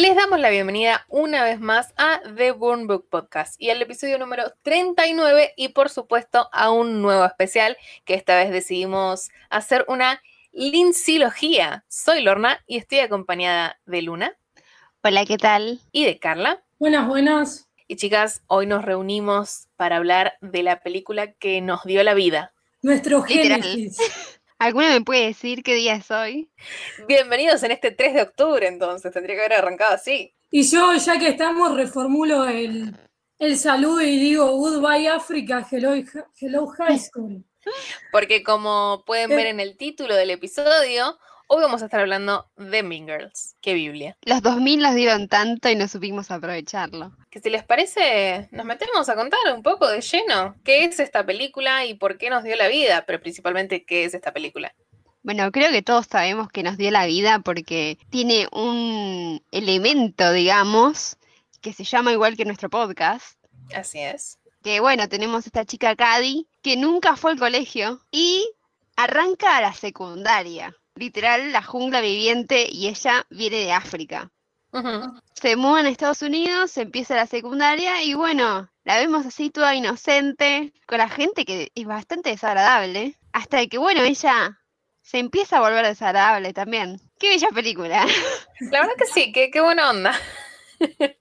Les damos la bienvenida una vez más a The Burn Book Podcast y al episodio número 39 y por supuesto a un nuevo especial que esta vez decidimos hacer una lincilogía. Soy Lorna y estoy acompañada de Luna. Hola, ¿qué tal? Y de Carla. Buenas, buenas. Y chicas, hoy nos reunimos para hablar de la película que nos dio la vida. Nuestro génesis. ¿Alguno me puede decir qué día es hoy? Bienvenidos en este 3 de octubre, entonces tendría que haber arrancado así. Y yo, ya que estamos, reformulo el, el saludo y digo Goodbye Africa, Hello, hello High School. Porque como pueden ver en el título del episodio, hoy vamos a estar hablando de Mean Girls. ¡Qué Biblia! Los 2000 nos dieron tanto y no supimos aprovecharlo. Que si les parece, nos metemos a contar un poco de lleno qué es esta película y por qué nos dio la vida, pero principalmente qué es esta película. Bueno, creo que todos sabemos que nos dio la vida porque tiene un elemento, digamos, que se llama igual que nuestro podcast. Así es. Que bueno, tenemos esta chica Cady que nunca fue al colegio y arranca a la secundaria. Literal, la jungla viviente y ella viene de África. Se mudan a Estados Unidos, se empieza la secundaria y bueno, la vemos así toda inocente, con la gente que es bastante desagradable, hasta que bueno, ella se empieza a volver desagradable también. Qué bella película. La verdad que sí, qué, qué buena onda.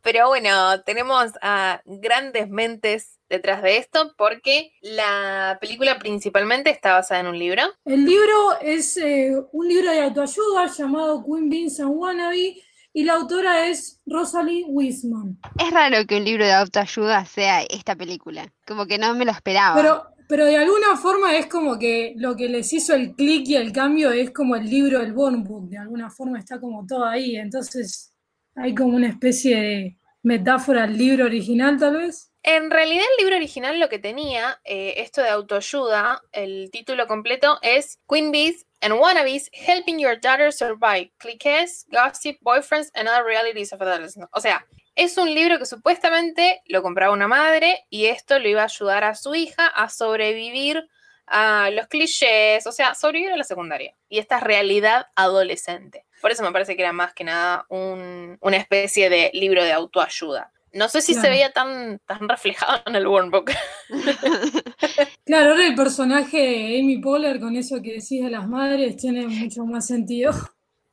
Pero bueno, tenemos a grandes mentes detrás de esto porque la película principalmente está basada en un libro. El libro es eh, un libro de autoayuda llamado Queen Beans and Wannabe y la autora es Rosalind Wiseman. Es raro que un libro de autoayuda sea esta película, como que no me lo esperaba. Pero, pero de alguna forma es como que lo que les hizo el clic y el cambio es como el libro del Born Book. De alguna forma está como todo ahí. Entonces hay como una especie de metáfora al libro original, tal vez. En realidad el libro original lo que tenía, eh, esto de autoayuda, el título completo es Queen Bees and Wannabes Helping Your Daughter Survive, Cliques, Gossip, Boyfriends and Other Realities of Adolescence. O sea, es un libro que supuestamente lo compraba una madre y esto le iba a ayudar a su hija a sobrevivir a los clichés, o sea, sobrevivir a la secundaria y esta realidad adolescente. Por eso me parece que era más que nada un- una especie de libro de autoayuda. No sé si se veía tan, tan reflejado en el Warm Book. Claro, ahora el personaje de Amy Poehler con eso que decís de las madres tiene mucho más sentido.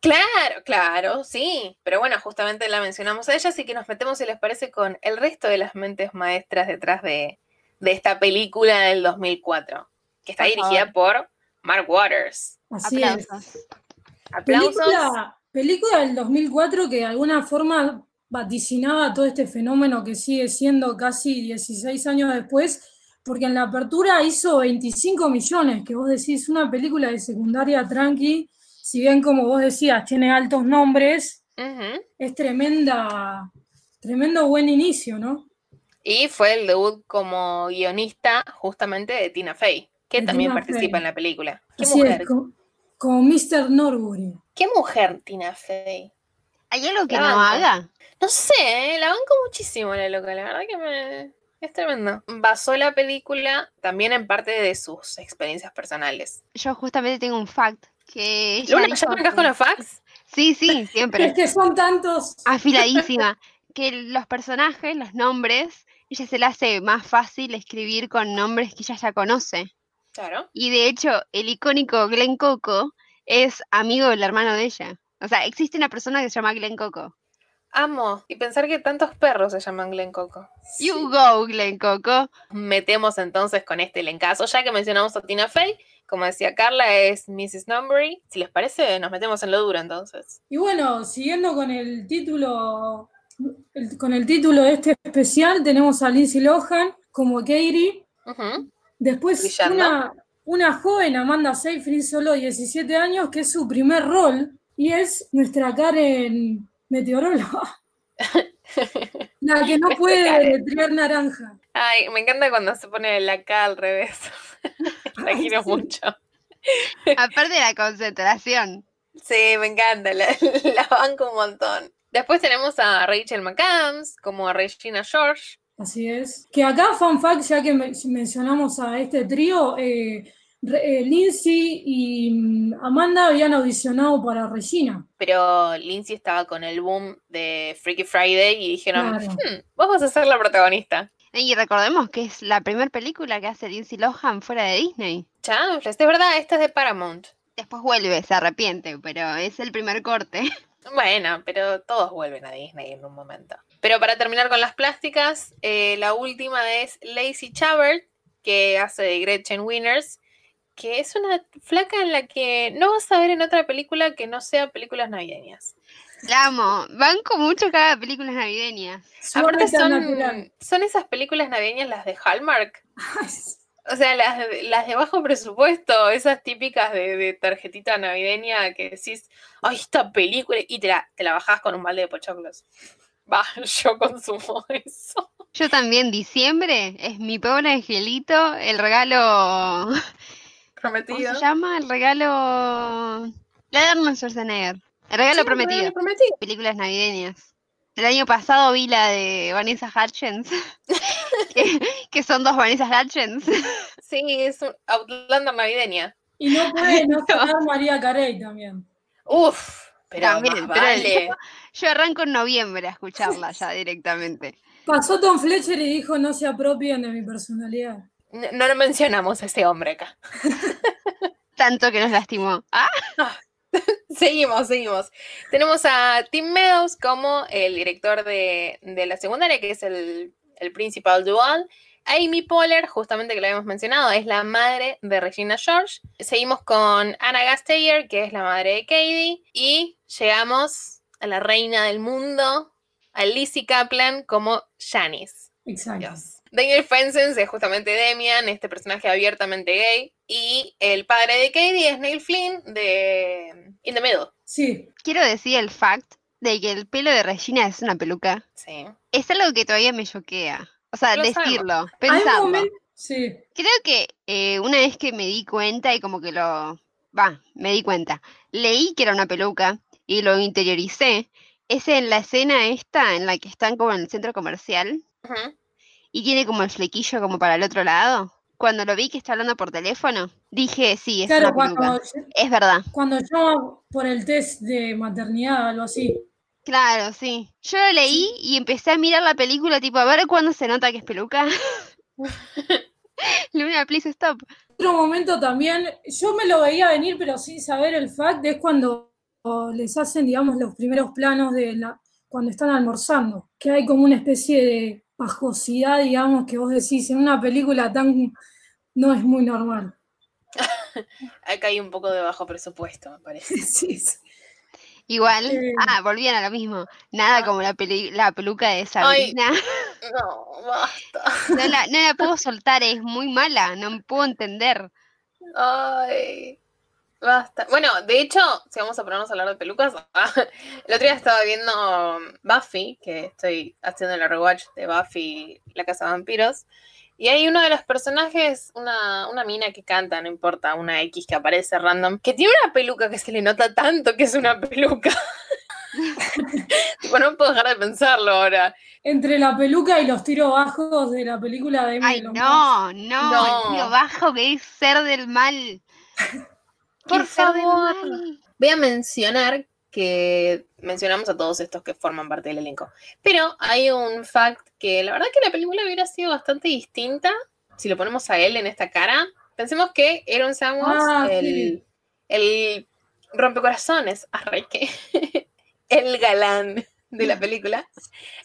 Claro, claro, sí. Pero bueno, justamente la mencionamos a ella, así que nos metemos, si les parece, con el resto de las mentes maestras detrás de, de esta película del 2004, que está dirigida por Mark Waters. Así es. Aplausos. Aplausos. Película, película del 2004 que de alguna forma vaticinaba todo este fenómeno que sigue siendo casi 16 años después, porque en la apertura hizo 25 millones, que vos decís, una película de secundaria tranqui, si bien como vos decías, tiene altos nombres, es tremenda, tremendo buen inicio, ¿no? Y fue el debut como guionista justamente de Tina Fey, que De también Tina participa Fey. en la película. ¿Qué Así mujer? es, Mr. Norbury. ¿Qué mujer Tina Fey? ¿Hay algo que La no banco. haga? No sé, ¿eh? la banco muchísimo la loca, la verdad que me... es tremendo. Basó la película también en parte de sus experiencias personales. Yo justamente tengo un fact que ella Luna, dijo ¿ya arrancás que- con los facts? Sí, sí, siempre. Es que son tantos. afiladísima, que los personajes, los nombres, ella se le hace más fácil escribir con nombres que ella ya conoce. Claro. Y de hecho, el icónico Glenn Coco es amigo del hermano de ella. O sea, existe una persona que se llama Glenn Coco. Amo. Y pensar que tantos perros se llaman Glen Coco. You go, Glenn Coco. Metemos entonces con este elencazo. Ya que mencionamos a Tina Fey, como decía Carla, es Mrs. Numbery. Si les parece, nos metemos en lo duro entonces. Y bueno, siguiendo con el título, el- con el título de este especial, tenemos a Lindsay Lohan como Katie. Después Brillando. una, una joven, Amanda Seyfried, solo 17 años, que es su primer rol, y es nuestra Karen meteoróloga. La que no puede deletrear naranja. Ay, me encanta cuando se pone la K al revés. la Ay, quiero sí. mucho. Aparte de la concentración. Sí, me encanta, la, la banco un montón. Después tenemos a Rachel McAdams, como a Regina George. Así es. Que acá, fun fact, ya que men- mencionamos a este trío, eh, Lindsay y mm, Amanda habían audicionado para Regina. Pero Lindsay estaba con el boom de Freaky Friday y dijeron, Claro. "Hmm, vos vas a ser la protagonista. Y recordemos que es la primera película que hace Lindsay Lohan fuera de Disney. Chanfles, es verdad, esta es de Paramount. Después vuelve, se arrepiente, pero es el primer corte. Bueno, pero todos vuelven a Disney en un momento. Pero para terminar con las plásticas, eh, la última es Lacey Chabert, que hace de Gretchen Winners, que es una flaca en la que no vas a ver en otra película que no sea películas navideñas. La amo. Banco mucho cada películas navideñas. Aparte son, son esas películas navideñas las de Hallmark. O sea, las, de- las de bajo presupuesto, esas típicas de, de tarjetita navideña que decís, ay, esta película, y te la, te la bajás con un balde de pochoclos. Va, yo consumo eso. Yo también, diciembre es mi pobre angelito, el regalo. ¿Cómo se llama? El regalo. La de Arnold Schwarzenegger. El regalo Sí, prometido. regalo prometido. Películas navideñas. El año pasado vi la de Vanessa Hutchins. que, que son dos Vanessa Hutchins. Sí, es un Outlander navideña. Y no puede no sonar María Carey también. Uf, pero También, más pero vale. Yo arranco en noviembre a escucharla ya directamente. Pasó Tom Fletcher y dijo no se apropien de mi personalidad. No, lo mencionamos a ese hombre acá. Tanto que nos lastimó. Ah, Seguimos, seguimos. Tenemos a Tim Meadows como el director de, de la secundaria, que es el, el principal dual. Amy Poehler, justamente que lo habíamos mencionado, es la madre de Regina George. Seguimos con Anna Gasteyer, que es la madre de Katie. Y llegamos a la reina del mundo, a Lizzie Kaplan como Janice. Exacto. Dios. Daniel Fensens es justamente Demian, este personaje abiertamente gay. Y el padre de Katie es Neil Flynn de In the Middle. Sí, quiero decir el fact de que el pelo de Regina es una peluca. Sí. Es algo que todavía me choquea. O sea, Lo decirlo, pensarlo. Sí, Creo que eh, una vez que me di cuenta y como que lo... Va, me di cuenta. Leí que era una peluca y lo interioricé. Es en la escena esta en la que están como en el centro comercial Ujú. y tiene como el flequillo como para el otro lado. Cuando lo vi que está hablando por teléfono, dije, sí, es claro, una peluca. cuando, Es verdad. cuando llama por el test de maternidad, algo así. Claro, sí. Yo lo leí y empecé a mirar la película, tipo, a ver cuándo se nota que es peluca. Luna, please stop. Otro momento también, yo me lo veía venir, pero sin saber el fact, es cuando les hacen, digamos, los primeros planos de la, cuando están almorzando, que hay como una especie de pajosidad, digamos, que vos decís, en una película tan no es muy normal. Acá hay un poco de bajo presupuesto, me parece. Sí, sí. Igual, Eh. ah, volvían a lo mismo. Nada Ah. como la, peli- la peluca de Sabrina. No, basta. No la, no la puedo soltar, es muy mala, no me puedo entender. Ay, basta. Bueno, de hecho, si vamos a ponernos a hablar de pelucas, el otro día estaba viendo Buffy, que estoy haciendo el rewatch de Buffy, La Casa de Vampiros, y hay uno de los personajes, una, una mina que canta, no importa, una X que aparece random, que tiene una peluca que se le nota tanto que es una peluca. tipo, no puedo dejar de pensarlo ahora. Entre la peluca y los tiros bajos de la película de Ay, Emily no, no, No. el tío bajo que es ser del mal. Por favor. Voy a mencionar que mencionamos a todos estos que forman parte del elenco. Pero hay un fact que la verdad que la película hubiera sido bastante distinta si lo ponemos a él en esta cara. Pensemos que Aaron Samuels, Ah, el, sí. el rompecorazones, arre, que- el galán de la película,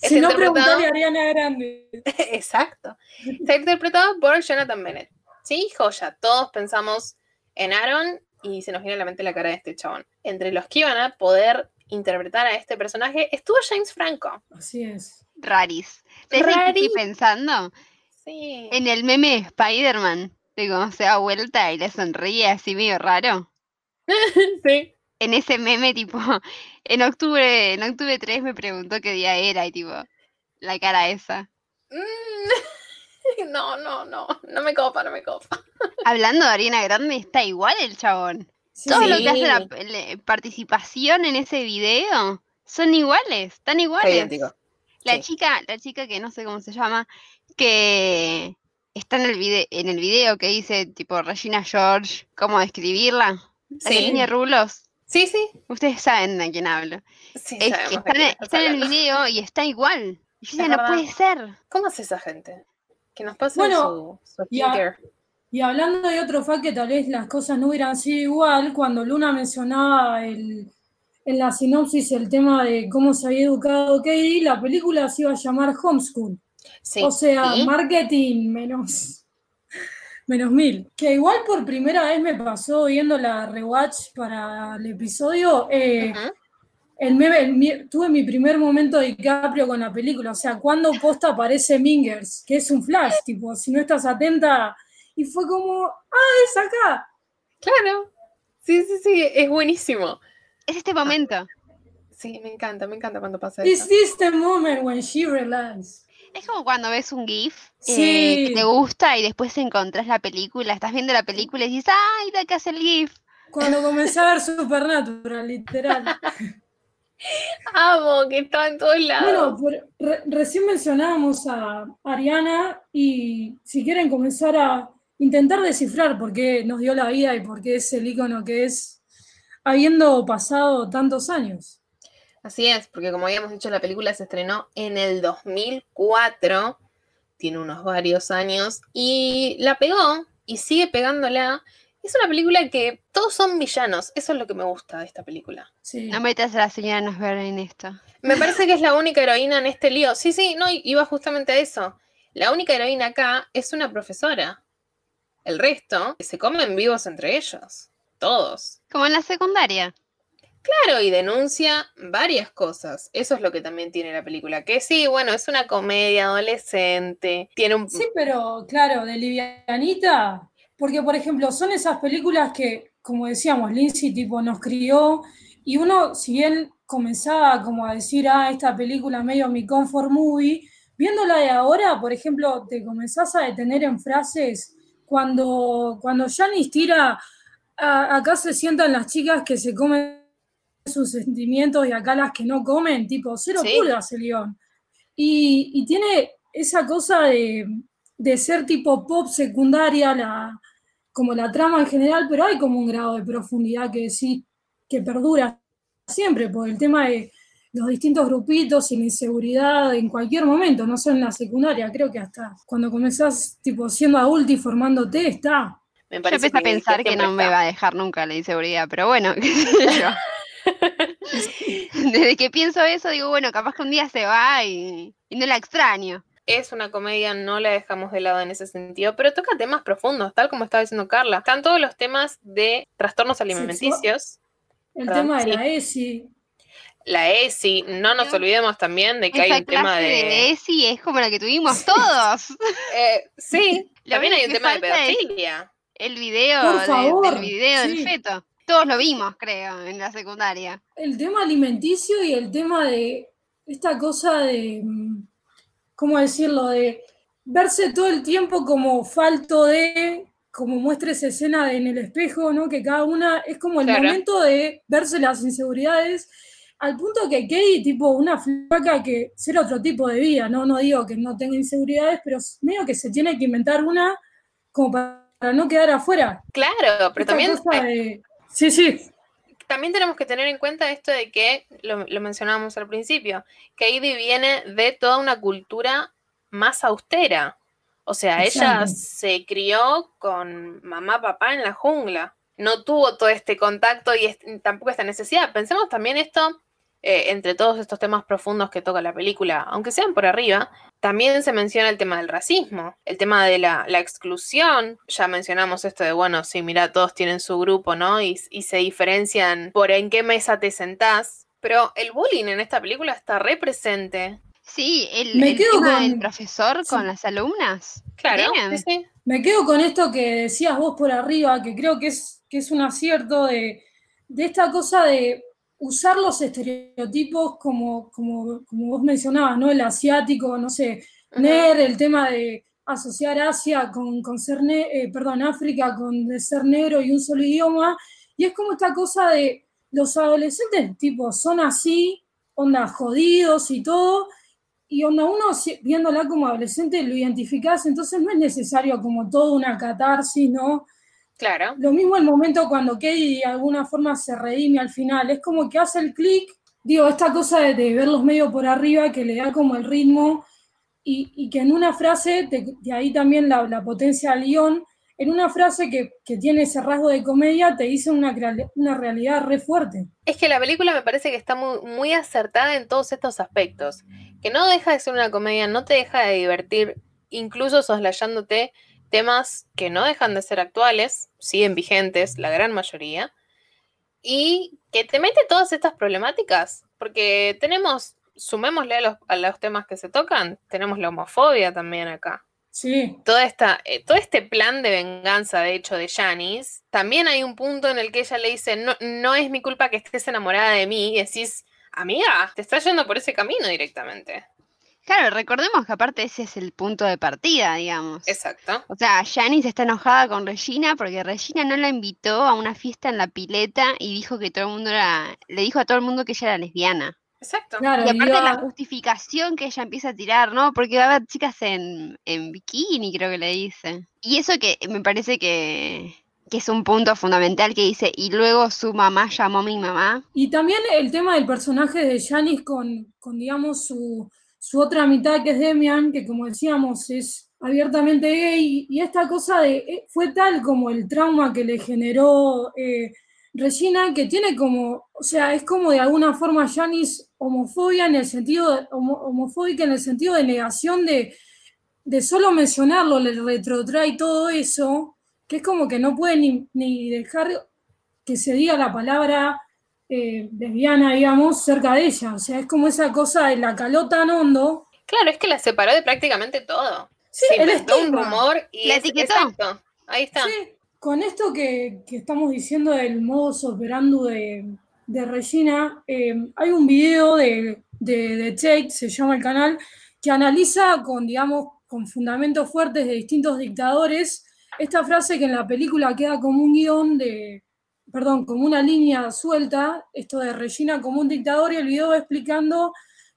Si no, interpretado- a Ariana Grande. Exacto. Está interpretado por Jonathan Bennett. Sí, joya. Todos pensamos en Aaron y se nos viene a la mente la cara de este chabón. Entre los que iban a poder interpretar a este personaje estuvo James Franco. Así es. Raris. ¿Sabes en qué estoy pensando? Sí. En el meme de Spider-Man, de cómo se da vuelta y le sonríe así medio raro. sí. En ese meme, tipo, en octubre, en octubre 3 me preguntó qué día era y tipo, la cara esa. Mm. No, no, no. No me copa, no me copa. Hablando de Ariana Grande, está igual el chabón. Sí, Todo lo que hace la participación en ese video son iguales, están Está iguales. idéntico. La Sí. chica, la chica que no sé cómo se llama, que está en el, video, en el video que dice tipo Regina George, cómo describirla. La que Sí. tiene rulos. Sí, sí. Ustedes saben de quién hablo. Sí, Es que está, en, estás está en el video y está igual. Y yo Es decía, no puede ser. ¿Cómo hace esa gente? Que nos pase Bueno, su, su y a- skincare. Y hablando de otro fact que tal vez las cosas no hubieran sido igual, cuando Luna mencionaba el, en la sinopsis el tema de cómo se había educado Katie, la película se iba a llamar Homeschool. Sí. O sea, marketing menos, menos mil. Que igual por primera vez me pasó viendo la rewatch para el episodio. eh. El meme- el mi- tuve mi primer momento de DiCaprio con la película. O sea, cuando posta aparece Mingers, que es un flash, tipo, si no estás atenta. Y fue como, ah, es acá. Claro. Sí, sí, sí. Es buenísimo. Es este momento. Sí, me encanta, me encanta cuando pasa Is eso. this the moment when she? Es como cuando ves un GIF eh, que te gusta y después encontrás la película, estás viendo la película y dices, ¡ay, de acá es el GIF! Cuando comencé a ver Supernatural, literal. Amo, que está en todos lados. Bueno, re- recién mencionábamos a Ariana y si quieren comenzar a intentar descifrar por qué nos dio la vida y por qué es el icono que es, habiendo pasado tantos años. Así es, porque como habíamos dicho, la película se estrenó en el 2004, tiene unos varios años, y la pegó y sigue pegándola. Es una película que todos son villanos, eso es lo que me gusta de esta película. Sí. No metas a la señora Nosber en esto. Me parece que es la única heroína en este lío. Sí, sí, no, iba justamente a eso. La única heroína acá es una profesora. El resto se comen vivos entre ellos, todos. Como en la secundaria. Claro, y denuncia varias cosas. Eso es lo que también tiene la película. Que sí, bueno, es una comedia adolescente. Tiene un. Sí, pero claro, de livianita, porque por ejemplo, son esas películas que, como decíamos, Lindsay tipo nos crió y uno, si bien comenzaba como a decir, ah, esta película medio mi comfort movie, viéndola de ahora, por ejemplo, te comenzás a detener en frases cuando, cuando Janice tira, "A- acá se sientan las chicas que se comen sus sentimientos y acá las que no comen, tipo, cero Sí. pulgas el guion. Y, y tiene esa cosa de, de ser tipo pop secundaria, la, como la trama en general, pero hay como un grado de profundidad que sí, que perdura siempre, por el tema de los distintos grupitos y la inseguridad en cualquier momento, no solo en la secundaria, creo que hasta cuando comenzás tipo siendo adulto y formándote, está. Me Yo parece empecé a pensar que no me va a dejar nunca la inseguridad, pero bueno, qué sé yo. Desde que pienso eso, digo, bueno, capaz que un día se va y, y no la extraño. Es una comedia, no la dejamos de lado en ese sentido, pero toca temas profundos, tal como estaba diciendo Carla. Están todos los temas de trastornos alimenticios. El Perdón, tema de sí. la ESI, La ESI, no nos olvidemos también de que hay un tema de de. ESI es como la que tuvimos todos. Eh, sí, también hay un tema de pedofilia. El video de- del video sí. del feto. Todos lo vimos, creo, en la secundaria. el tema alimenticio y el tema de esta cosa de, mm, ¿cómo decirlo? De verse todo el tiempo como falto de, como muestra esa escena de en el espejo, ¿no? Que cada una es como el Claro. momento de verse las inseguridades, al punto que Katie, tipo una flaca que ser otro tipo de vida, ¿no? No digo que no tenga inseguridades, pero medio que se tiene que inventar una como para no quedar afuera. Claro, pero Esta también, de- Sí, sí, también tenemos que tener en cuenta esto de que, lo, lo mencionábamos al principio, que Heidi viene de toda una cultura más austera. O sea, ella se crió con mamá, papá en la jungla. No tuvo todo este contacto y tampoco esta necesidad. Pensemos también esto, eh, entre todos estos temas profundos que toca la película, aunque sean por arriba, también se menciona el tema del racismo, el tema de la, la exclusión. Ya mencionamos esto de, bueno, sí, mira, todos tienen su grupo, ¿no? Y, y se diferencian por en qué mesa te sentás. Pero el bullying en esta película está re presente. Sí, el, Me el quedo tema con- del profesor sí. con las alumnas. Claro, Bien. sí, sí. Me quedo con esto que decías vos por arriba, que creo que es, que es un acierto de, de esta cosa de usar los estereotipos como, como, como vos mencionabas, ¿no? El asiático, no sé. NER, el tema de asociar Asia con, con ser, eh, perdón, África con de ser negro y un solo idioma, y es como esta cosa de los adolescentes, tipo, son así, onda jodidos y todo, y onda uno viéndola como adolescente lo identificás, entonces no es necesario como toda una catarsis, ¿no? Claro. Lo mismo el momento cuando Katie de alguna forma se redime al final, es como que hace el clic, digo, esta cosa de, de ver los medios por arriba que le da como el ritmo y, y que en una frase, de, de ahí también la, la potencia del guion, en una frase que, que tiene ese rasgo de comedia te dice una, una realidad re fuerte. Es que la película me parece que está muy, muy acertada en todos estos aspectos. Que no deja de ser una comedia, no te deja de divertir, incluso soslayándote temas que no dejan de ser actuales, siguen vigentes, la gran mayoría, y que te mete todas estas problemáticas, porque tenemos, sumémosle a los, a los temas que se tocan, tenemos la homofobia también acá. Sí, Toda esta, eh, todo este plan de venganza, de hecho, de Janice, también hay un punto en el que ella le dice, no, no es mi culpa que estés enamorada de mí, y decís, amiga, te estás yendo por ese camino directamente. Claro, recordemos que aparte ese es el punto de partida, digamos. Exacto. O sea, Janice está enojada con Regina porque Regina no la invitó a una fiesta en la pileta y dijo que todo el mundo era, le dijo a todo el mundo que ella era lesbiana. Exacto. claro. Y aparte la justificación que ella empieza a tirar, ¿no? Porque va a haber chicas en, en bikini, creo que le dice. Y eso que me parece que, que es un punto fundamental que dice, y luego su mamá llamó a mi mamá. Y también el tema del personaje de Janice con, con digamos, su, su otra mitad que es Demian, que como decíamos es abiertamente gay, y esta cosa de, eh, fue tal como el trauma que le generó eh, Regina, que tiene como, o sea, es como de alguna forma Janice homofobia en el sentido, homofóbica en el sentido de negación de, de solo mencionarlo, le retrotrae todo eso, que es como que no puede ni, ni dejar que se diga la palabra eh, lesbiana, digamos, cerca de ella. O sea, es como esa cosa de la caló tan hondo. Claro, es que la separó de prácticamente todo. Sí, Se el inventó un rumor y La es- etiquetó. exacto. Ahí está. Sí, con esto que, que estamos diciendo del modus operandi de, de Regina, eh, hay un video de, de, de Tate, se llama el canal, que analiza con, digamos, con fundamentos fuertes de distintos dictadores esta frase que en la película queda como un guion de, perdón, como una línea suelta, esto de Regina como un dictador y el video explicando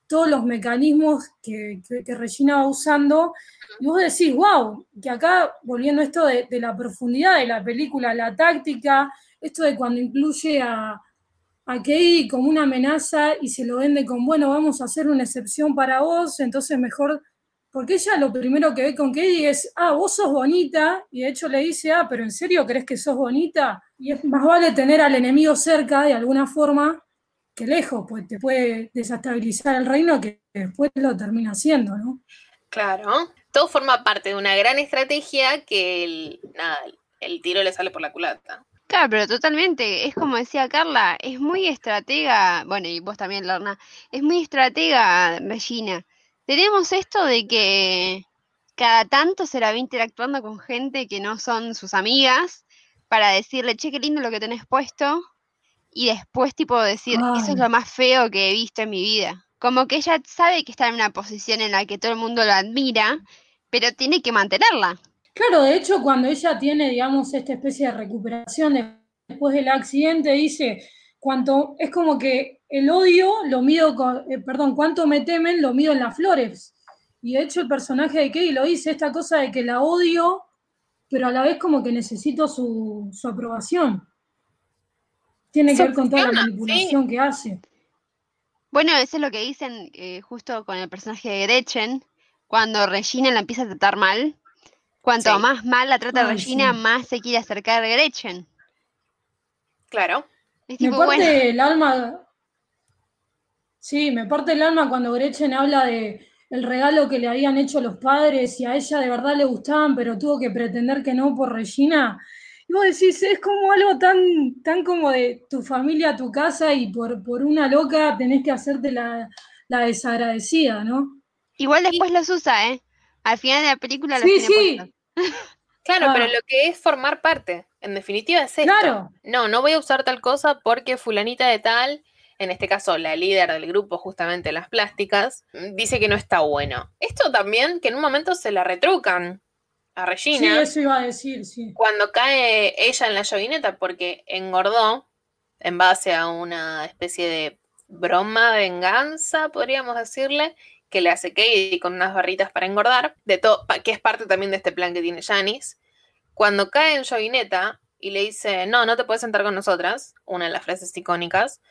todos los mecanismos que, que- Regina va usando y vos decís, wow, que acá, volviendo esto de, de la profundidad de la película, la táctica, esto de cuando incluye a, a Katie como una amenaza y se lo vende con, bueno, vamos a hacer una excepción para vos, entonces mejor, porque ella lo primero que ve con Katie es, ah, vos sos bonita, y de hecho le dice, ah, pero ¿en serio crees que sos bonita? Y es más vale tener al enemigo cerca de alguna forma que lejos, pues te puede desestabilizar el reino que después lo termina haciendo, ¿no? Claro. Todo forma parte de una gran estrategia que el, nada, el tiro le sale por la culata. Claro, pero totalmente, es como decía Carla, es muy estratega, bueno, y vos también, Lorna, es muy estratega Regina. Tenemos esto de que cada tanto se la ve interactuando con gente que no son sus amigas para decirle, che, qué lindo lo que tenés puesto, y después tipo decir, eso es lo más feo que he visto en mi vida. Como que ella sabe que está en una posición en la que todo el mundo la admira, pero tiene que mantenerla. Claro, de hecho, cuando ella tiene, digamos, esta especie de recuperación de- después del accidente, dice, cuanto, es como que el odio lo mido, con, eh, perdón, cuánto me temen lo mido en las flores. Y de hecho el personaje de Kay lo dice, esta cosa de que la odio, pero a la vez como que necesito su, su aprobación. Tiene que ver con toda la sí. manipulación que hace. Bueno, eso es lo que dicen eh, justo con el personaje de Gretchen, cuando Regina la empieza a tratar mal. Cuanto Sí. más mal la trata Ay, Regina, sí. más se quiere acercar a Gretchen. Claro. Es Me parte bueno, el alma. Sí, me parte el alma cuando Gretchen habla de el regalo que le habían hecho los padres y a ella de verdad le gustaban, pero tuvo que pretender que no por Regina. Y vos decís, es como algo tan, tan como de tu familia a tu casa y por, por una loca tenés que hacerte la, la desagradecida, ¿no? igual después los usa, ¿eh? Al final de la película los Sí, tiene sí. Claro, pero Ah. lo que es formar parte, en definitiva es esto. claro. No, no voy a usar tal cosa porque fulanita de tal, en este caso la líder del grupo justamente las plásticas, dice que no está bueno. Esto también que en un momento se la retrucan a Sí, Regina eso iba a decir, sí. cuando cae ella en la llovineta porque engordó en base a una especie de broma, venganza, podríamos decirle, que le hace Katie con unas barritas para engordar, de todo, que es parte también de este plan que tiene Janice. Cuando cae en Jovineta y le dice, no, no te puedes sentar con nosotras, una de las frases icónicas,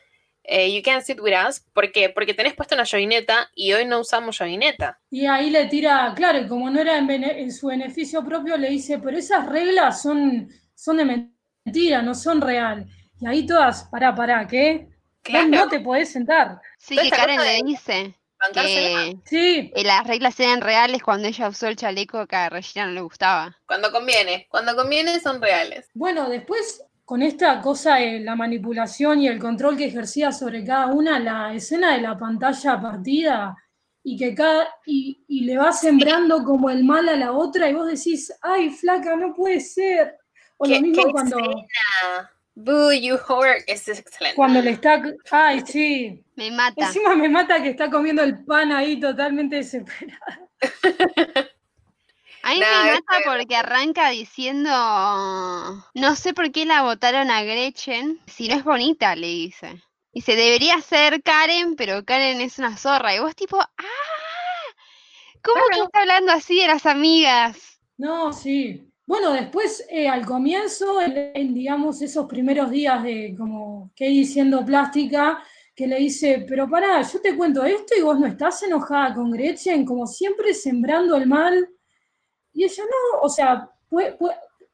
eh, you can't sit with us, ¿por qué? Porque tenés puesto una jovineta y hoy no usamos jovineta. Y ahí le tira, claro, y como no era en, su beneficio propio, le dice, pero esas reglas son, son de mentira, no son real. Y ahí todas, pará, pará, ¿qué? No te podés sentar. Sí, que Karen le dice que sí. las reglas eran reales cuando ella usó el chaleco que a Regina no le gustaba. Cuando conviene, cuando conviene son reales. Bueno, después con esta cosa de la manipulación y el control que ejercía sobre cada una, la escena de la pantalla partida y que cada y, le va sembrando como el mal a la otra y vos decís, ay, flaca, no puede ser. O lo mismo cuando... Boo, you whore, es excelente. Cuando le está, ay, sí. Me mata. Encima me mata que está comiendo el pan ahí totalmente desesperado. A mí me mata porque arranca diciendo, no sé por qué la votaron a Gretchen, si no es bonita, le dice. Se debería ser Karen, pero Karen es una zorra. Y vos tipo, ¡ah! ¿Cómo que está hablando así de las amigas? No, sí. Bueno, después, eh, al comienzo, en, digamos, esos primeros días de como que diciendo plástica, que le dice, pero pará, yo te cuento esto y vos no estás enojada con Gretchen, como siempre sembrando el mal. Y ella no, o sea,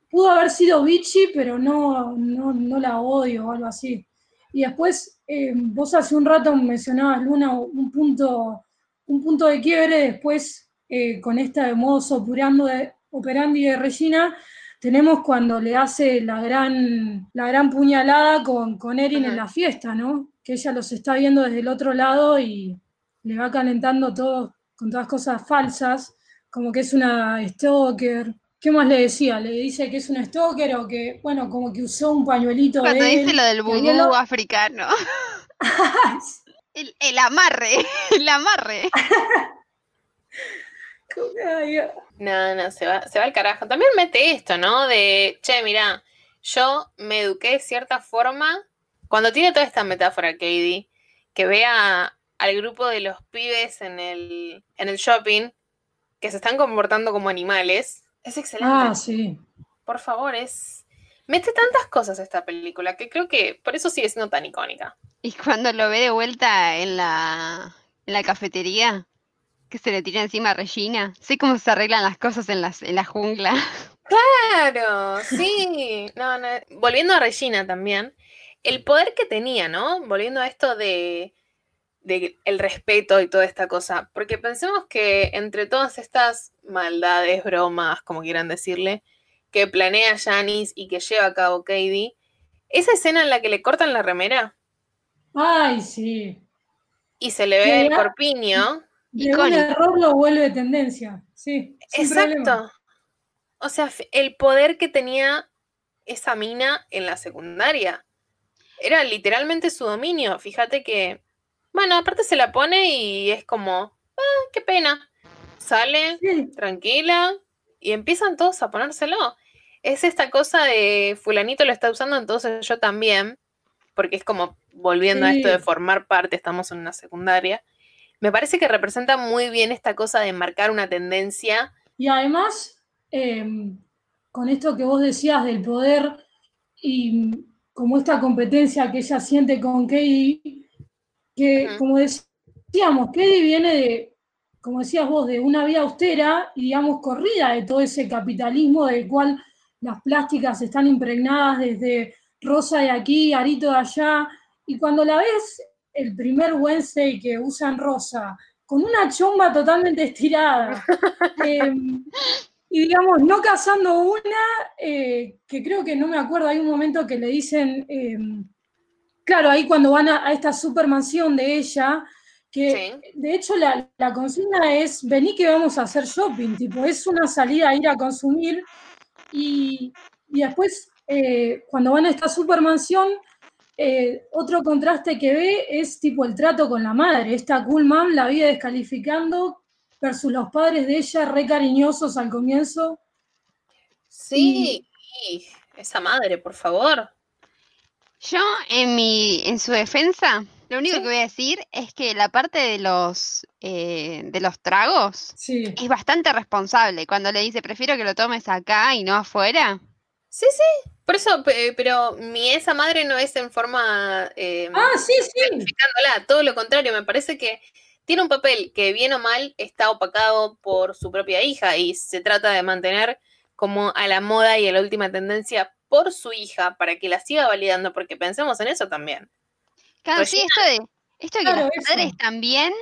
pudo haber sido bichi, pero no, no, la odio o algo así. Y después, eh, vos hace un rato mencionabas, Luna, un punto, un punto de quiebre después eh, con esta modo operando de, operandi de Regina, tenemos cuando le hace la gran, la gran puñalada con, con Erin en la fiesta, ¿no? Que ella los está viendo desde el otro lado y le va calentando todo con todas cosas falsas como que es una stalker. ¿Qué más le decía? Le dice que es una stalker o que, bueno, como que usó un pañuelito. Cuando dice lo del vudú africano. el, amarre, el amarre. no, no, se va, se va al carajo. También mete esto, ¿no? De, che, mira, yo me eduqué de cierta forma. Cuando tiene toda esta metáfora, Katie, que vea al grupo de los pibes en el, en el shopping que se están comportando como animales. Es excelente. Ah, sí. Por favor, es. Mete tantas cosas esta película que creo que por eso sigue siendo tan icónica. Y cuando lo ve de vuelta en la, en la cafetería, que se le tira encima a Regina. Sé cómo se arreglan las cosas en, las, en la jungla. Claro, sí. No, no. Volviendo a Regina también, el poder que tenía, ¿no? Volviendo a esto de de el respeto y toda esta cosa. Porque pensemos que entre todas estas maldades, bromas, como quieran decirle, que planea Janice y que lleva a cabo Katie, esa escena en la que le cortan la remera. Ay, sí. Y se le ve el corpiño. Y un error lo vuelve tendencia, sí. Exacto. O sea, el poder que tenía esa mina en la secundaria. Era literalmente su dominio. Fíjate que bueno, aparte se la pone y es como, ah, qué pena. Sale tranquila y empiezan todos a ponérselo. Es esta cosa de fulanito lo está usando, entonces yo también, porque es como volviendo a esto de formar parte, estamos en una secundaria. Me parece que representa muy bien esta cosa de marcar una tendencia. Y además, em, con esto que vos decías del poder y como esta competencia que ella siente con Katie, que, como decíamos, Kedi viene de, como decías vos, de una vida austera y, digamos, corrida de todo ese capitalismo del cual las plásticas están impregnadas desde Rosa de aquí, Arito de allá, y cuando la ves el primer Wednesday que usan Rosa, con una chomba totalmente estirada, em, y digamos, no cazando una, eh, que creo que no me acuerdo, hay un momento que le dicen, em, Claro, ahí cuando van a, esta supermansión de ella, que de hecho la, consigna es, vení que vamos a hacer shopping, tipo, es una salida a ir a consumir y, después eh, cuando van a esta supermansión, eh, otro contraste que ve es tipo el trato con la madre, esta cool mom la vive descalificando versus los padres de ella re cariñosos al comienzo. Sí, esa madre, por favor. Yo, en, mi, en su defensa, Lo único Sí. que voy a decir es que la parte de los eh, de los tragos Sí. es bastante responsable. Cuando le dice, prefiero que lo tomes acá y no afuera. Sí, sí. Por eso, pe- pero mi esa madre no es en forma eh, Ah, sí, sí. todo lo contrario, me parece que tiene un papel que bien o mal está opacado por su propia hija y se trata de mantener como a la moda y a la última tendencia por su hija para que la siga validando, porque pensemos en eso también. Claro, sí, esto de, esto de que Claro, los eso. padres también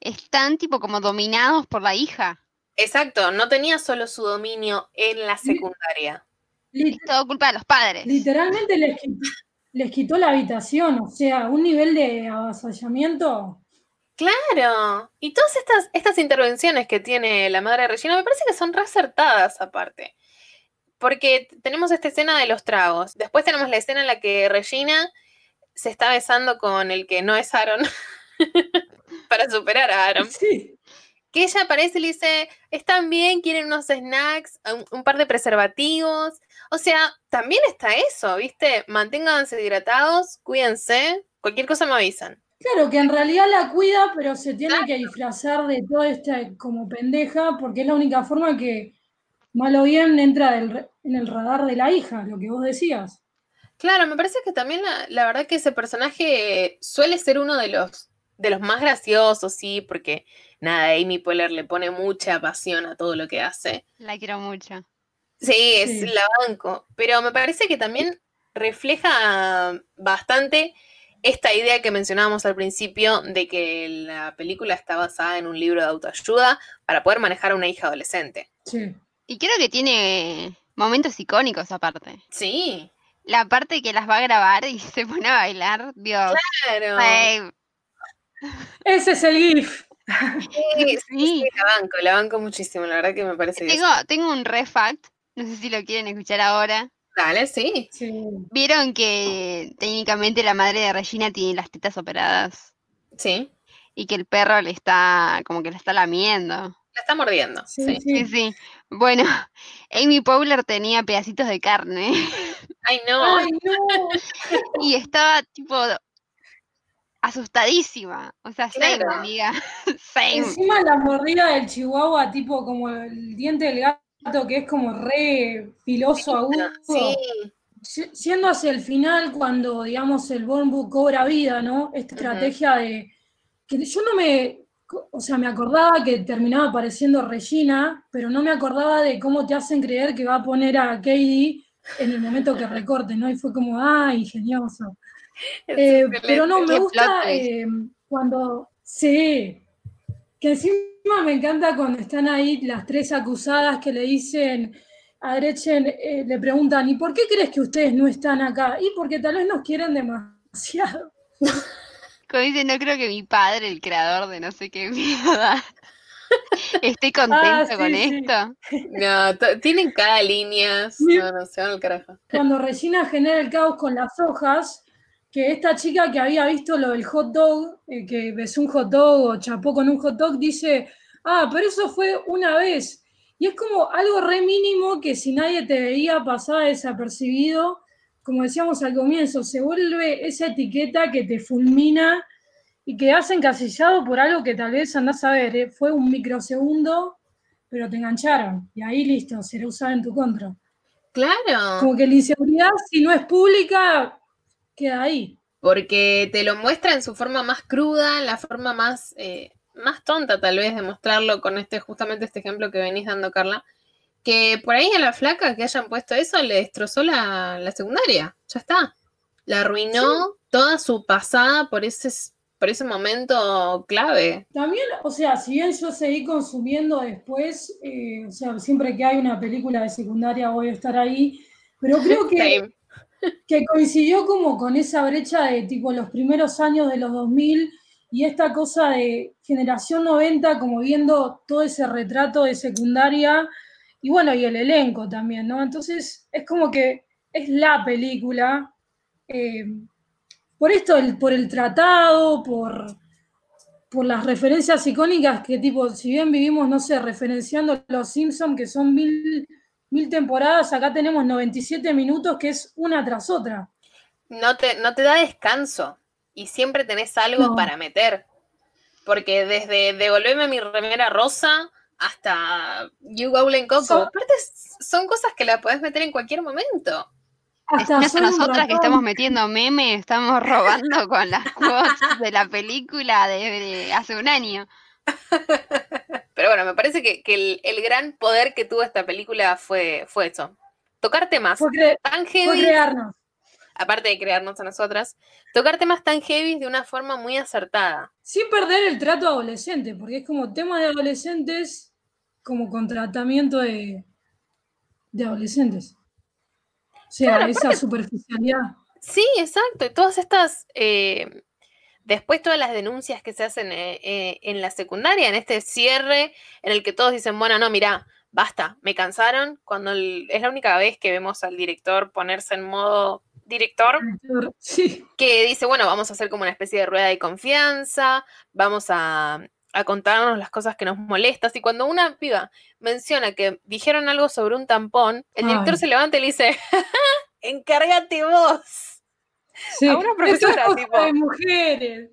están tipo como dominados por la hija. Exacto, no tenía solo su dominio en la secundaria. Es todo culpa de los padres. literalmente les quitó, les quitó la habitación, o sea, un nivel de avasallamiento. Claro, y todas estas, estas intervenciones que tiene la madre de Regina me parece que son reacertadas aparte. Porque tenemos esta escena de los tragos. Después tenemos la escena en la que Regina se está besando con el que no es Aaron para superar a Aaron. Sí. Que ella aparece y le dice, están bien, quieren unos snacks, un, un par de preservativos. O sea, también está eso, ¿viste? Manténganse hidratados, cuídense, cualquier cosa me avisan. Claro, que en realidad la cuida, pero se tiene que disfrazar de toda esta como pendeja, porque es la única forma que, mal o bien, entra del en el radar de la hija, lo que vos decías. Claro, me parece que también la, la verdad que ese personaje suele ser uno de los, de los más graciosos, sí, porque nada, Amy Poehler le pone mucha pasión a todo lo que hace. La quiero mucho. Sí, es Sí. la banco, pero me parece que también refleja bastante esta idea que mencionábamos al principio de que la película está basada en un libro de autoayuda para poder manejar a una hija adolescente. Sí. Y creo que tiene momentos icónicos aparte. Sí, La parte que las va a grabar y se pone a bailar, Dios. claro. Ay, Ese es el GIF. Sí, sí, la banco, la banco muchísimo, la verdad que me parece Tengo, tengo un re fact, no sé si lo quieren escuchar ahora. Dale, sí. Sí. Vieron que técnicamente la madre de Regina tiene las tetas operadas Sí. y que el perro le está, como que le está lamiendo. La está mordiendo. Sí, Sí. sí. Bueno, Amy Powler tenía pedacitos de carne Ay, no. Ay, no. y estaba tipo asustadísima. O sea, same, Claro. amiga. Same. Encima la mordida del chihuahua, tipo como el diente del gato, que es como re filoso, agudo. Sí. Yendo hacia el final, cuando, digamos, el Born Book cobra vida, ¿no? Esta estrategia de... que yo no me... O sea, me acordaba que terminaba apareciendo Regina, pero no me acordaba de cómo te hacen creer que va a poner a Katie en el momento que recorte, ¿no? Y fue como, ¡ah, ingenioso! Eh, pero no, me gusta eh, cuando. Sí. Que encima me encanta cuando están ahí las tres acusadas que le dicen a Gretchen, eh, le preguntan, ¿y por qué crees que ustedes no están acá? Y porque tal vez nos quieren demasiado. Como dice, no creo que mi padre, el creador de no sé qué mierda, esté contento sí, con sí. esto. No, tienen cada línea. Sí. No, no, se van al carajo. Cuando Regina genera el caos con las hojas, que esta chica que había visto lo del hot dog, eh, que besó un hot dog o chapó con un hot dog, dice, ah, pero eso fue una vez. Y es como algo re mínimo que si nadie te veía pasaba desapercibido, como decíamos al comienzo, se vuelve esa etiqueta que te fulmina y que has encasillado por algo que tal vez andás a ver, eh, fue un microsegundo, pero te engancharon. Y ahí listo, será usada en tu contra. Claro. Como que la inseguridad, si no es pública, queda ahí. Porque te lo muestra en su forma más cruda, la forma más, eh, más tonta tal vez de mostrarlo con este, justamente este ejemplo que venís dando, Carla. Que por ahí a la flaca que hayan puesto eso le destrozó la, la secundaria. Ya está. La arruinó toda su pasada por ese, por ese momento clave. También, o sea, si bien yo seguí consumiendo después, eh, o sea, siempre que hay una película de secundaria voy a estar ahí, pero creo que, que coincidió como con esa brecha de tipo los primeros años de los 2000 y esta cosa de generación 90 como viendo todo ese retrato de secundaria y bueno, y el elenco también, ¿no? Entonces es como que es la película, eh, por esto, el- por el tratado, por, por las referencias icónicas que tipo, si bien vivimos, no sé, referenciando Los Simpsons, que son mil, mil temporadas, acá tenemos 97 minutos, que es una tras otra. No te, no te da descanso. y siempre tenés algo No. para meter. Porque desde devolverme mi remera rosa hasta You Goblin Coco, aparte son cosas que la podés meter en cualquier momento. Hasta No es nosotras que estamos metiendo memes, estamos robando con las quotes de la película de, de hace un año. Pero bueno, me parece que, que el, el gran poder que tuvo esta película fue, fue eso. Tocar temas Fue, tan heavy, crearnos. aparte de crearnos a nosotras, tocar temas tan heavy de una forma muy acertada. Sin perder el trato adolescente, porque es como tema de adolescentes, como con tratamiento de, de adolescentes. O sea, Claro, esa superficialidad. Sí, exacto. Y todas estas, eh, después todas las denuncias que se hacen eh, eh, en la secundaria, en este cierre en el que todos dicen, bueno, no, mira, basta, me cansaron, cuando el- es la única vez que vemos al director ponerse en modo director, Sí, que dice, bueno, vamos a hacer como una especie de rueda de confianza, vamos a, a contarnos las cosas que nos molestan. Y cuando una piba menciona que dijeron algo sobre un tampón, el director Ay. se levanta y le dice, encárgate vos. sí. A una profesora, es cosa tipo. de mujeres.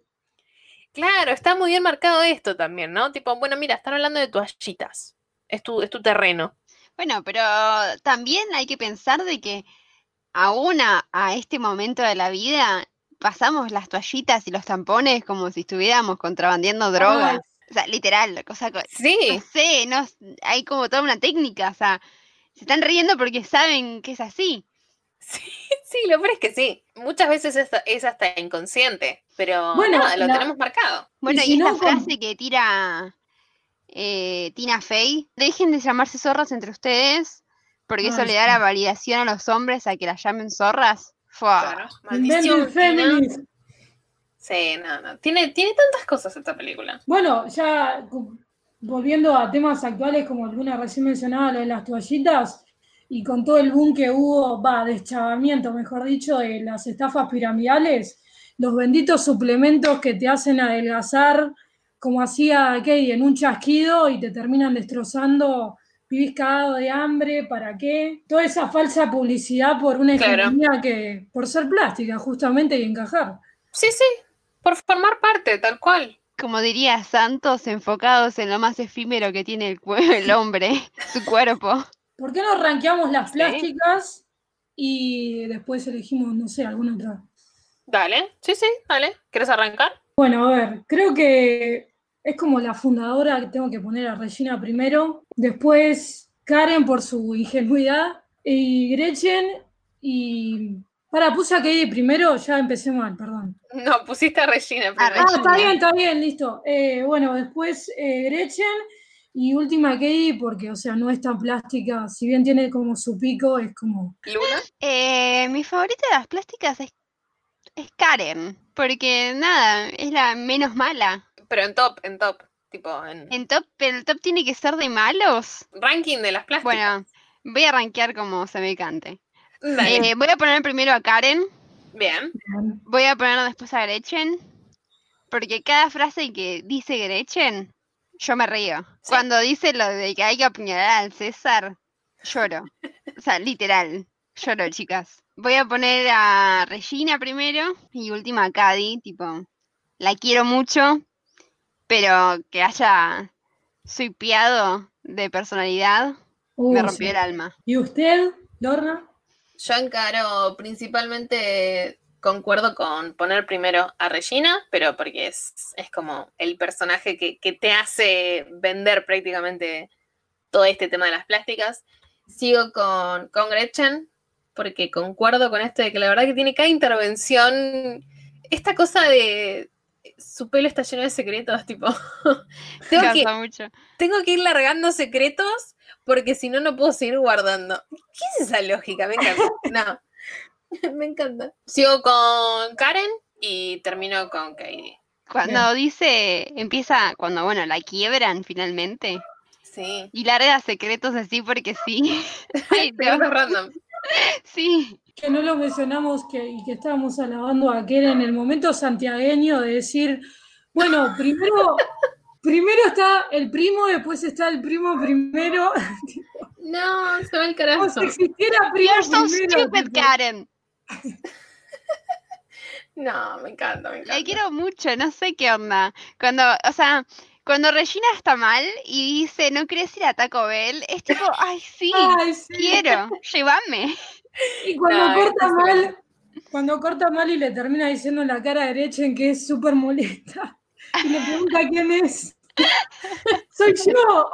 Claro, está muy bien marcado esto también, ¿no? Tipo, bueno, mira, están hablando de toallitas. Es tu, es tu terreno. Bueno, pero también hay que pensar de que aún a, a este momento de la vida pasamos las toallitas y los tampones como si estuviéramos contrabandeando droga. Ay, O sea, literal, cosa Sí, no sé, no, hay como toda una técnica, o sea, se están riendo porque saben que es así. sí, sí, lo peor es que sí. Muchas veces es, es hasta inconsciente, pero Bueno, nada, lo la- tenemos marcado. Bueno, y, si esta no, con- frase que tira eh, Tina Fey, dejen de llamarse zorras entre ustedes, porque eso le da la validación a los hombres a que las llamen zorras. Fua. Claro, maldición. Sí, no, no. Tiene, tiene tantas cosas esta película. Bueno, ya volviendo a temas actuales, como alguna recién mencionaba, lo de las toallitas, y con todo el boom que hubo, va, deschavamiento, mejor dicho, de las estafas piramidales, los benditos suplementos que te hacen adelgazar, como hacía Katie, en un chasquido y te terminan destrozando, vivís cagado de hambre, ¿para qué? Toda esa falsa publicidad por una Claro. economía que, por ser plástica, justamente, y encajar. Sí, sí, por formar parte, tal cual. Como diría Santos, enfocados en lo más efímero que tiene el, el hombre, su cuerpo. ¿Por qué no rankeamos las Sí. plásticas y después elegimos, no sé, alguna otra? Dale, sí, sí, dale. ¿Quieres arrancar? Bueno, a ver, creo que es como la fundadora que tengo que poner a Regina primero, después Karen por su ingenuidad y Gretchen y... Para, puse a Katie primero, ya empecé mal, perdón. No, pusiste a Regina Ah, primero. Ah, está bien, está bien, listo. Eh, bueno, después eh, Gretchen y última Katie porque, o sea, no es tan plástica, si bien tiene como su pico, es como... Luna. Eh, mi favorita de las plásticas es, es Karen, porque nada, es la menos mala. Pero en top, en top. Tipo, en En top, pero el top tiene que ser de malos. ranking de las plásticas. Bueno, voy a rankear como se me cante. Eh, voy a poner primero a Karen, Bien. voy a poner después a Gretchen, porque cada frase que dice Gretchen, yo me río. Sí. Cuando dice lo de que hay que apuñalar al César, lloro. O sea, literal, lloro, chicas. Voy a poner a Regina primero y última a Cady, tipo, la quiero mucho, pero que haya suipiado de personalidad Uh, me sí. rompió el alma. ¿Y usted, Lorna? Yo encaro principalmente, concuerdo con poner primero a Regina, pero porque es, es como el personaje que, que te hace vender prácticamente todo este tema de las plásticas. Sigo con, con Gretchen, porque concuerdo con esto de que la verdad que tiene cada intervención, esta cosa de su pelo está lleno de secretos, tipo, tengo que, mucho. tengo que ir largando secretos porque si no, no puedo seguir guardando. ¿Qué es esa lógica? Me encanta. No, me encanta. Sigo con Karen y termino con Katie. Cuando dice, empieza, cuando bueno, la quiebran finalmente Sí. y larga secretos así porque sí. Ay, Dios, Secretos random. sí. Que no lo mencionamos que, y que estábamos alabando a Keren en el momento santiagueño de decir, bueno, primero, primero está el primo, después está el primo primero. No, se va el Como carajo. si existiera primo You're so primero. stupid, tipo. Karen. No, me encanta, me encanta. La quiero mucho, no sé qué onda. Cuando, o sea, cuando Regina está mal y dice, no quieres ir a Taco Bell, es tipo, ay, sí, Ay, sí. quiero, llévame. Y cuando No, corta mal, cuando corta mal y le termina diciendo en la cara derecha en que es súper molesta. Y le pregunta quién es. Soy yo.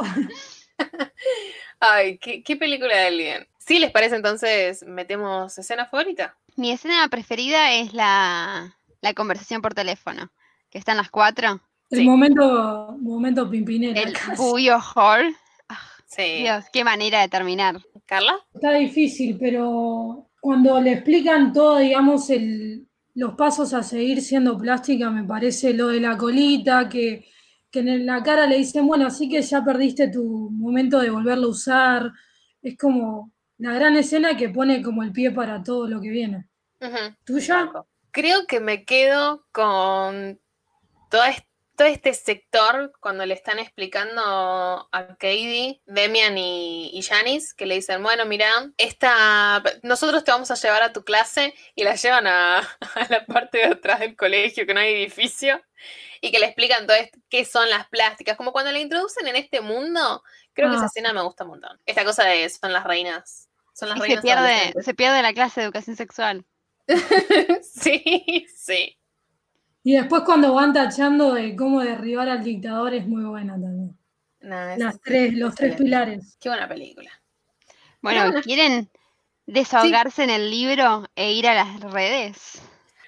Ay, qué, qué película de Alien. ¿Sí les parece entonces metemos escena favorita? Mi escena preferida es la, la conversación por teléfono, que están las cuatro. El Sí. momento, momento pimpinera. El. Buyo Hall. Sí. Dios, qué manera de terminar. ¿Carla? Está difícil, pero cuando le explican todo, digamos, el, los pasos a seguir siendo plástica, me parece lo de la colita, que, que en la cara le dicen, bueno, así que ya perdiste tu momento de volverlo a usar. Es como la gran escena que pone como el pie para todo lo que viene. ¿Tuya? Creo que me quedo con todo este, todo este sector cuando le están explicando a Katie, Demian y, y Janice, que le dicen, bueno, mira, esta, nosotros te vamos a llevar a tu clase y la llevan a, a la parte de atrás del colegio, que no hay edificio, y que le explican todo esto, qué son las plásticas, como cuando la introducen en este mundo, creo que esa Ah. escena me gusta un montón. Esta cosa de son las reinas. Son las Y se reinas pierde, adolescentes. se pierde la clase de educación sexual. sí, sí. Y después cuando van tachando de cómo derribar al dictador es muy buena también. Nah, Las tres, los tres pilares. Qué buena película. Bueno, bueno. ¿quieren desahogarse en el libro e ir a las redes?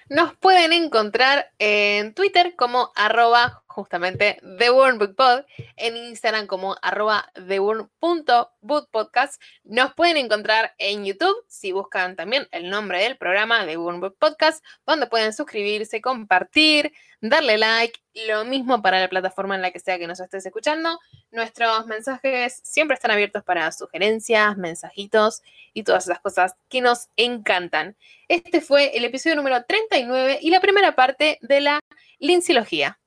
Nos pueden encontrar en Twitter como arroba justamente The Burn Book Pod, en Instagram como arroba theburn.bookpodcast. Nos pueden encontrar en YouTube si buscan también el nombre del programa The Burn Book Podcast, donde pueden suscribirse, compartir, darle like, lo mismo para la plataforma en la que sea que nos estés escuchando. Nuestros mensajes siempre están abiertos para sugerencias, mensajitos y todas esas cosas que nos encantan. Este fue el episodio número 39 y la primera parte de la Linciología.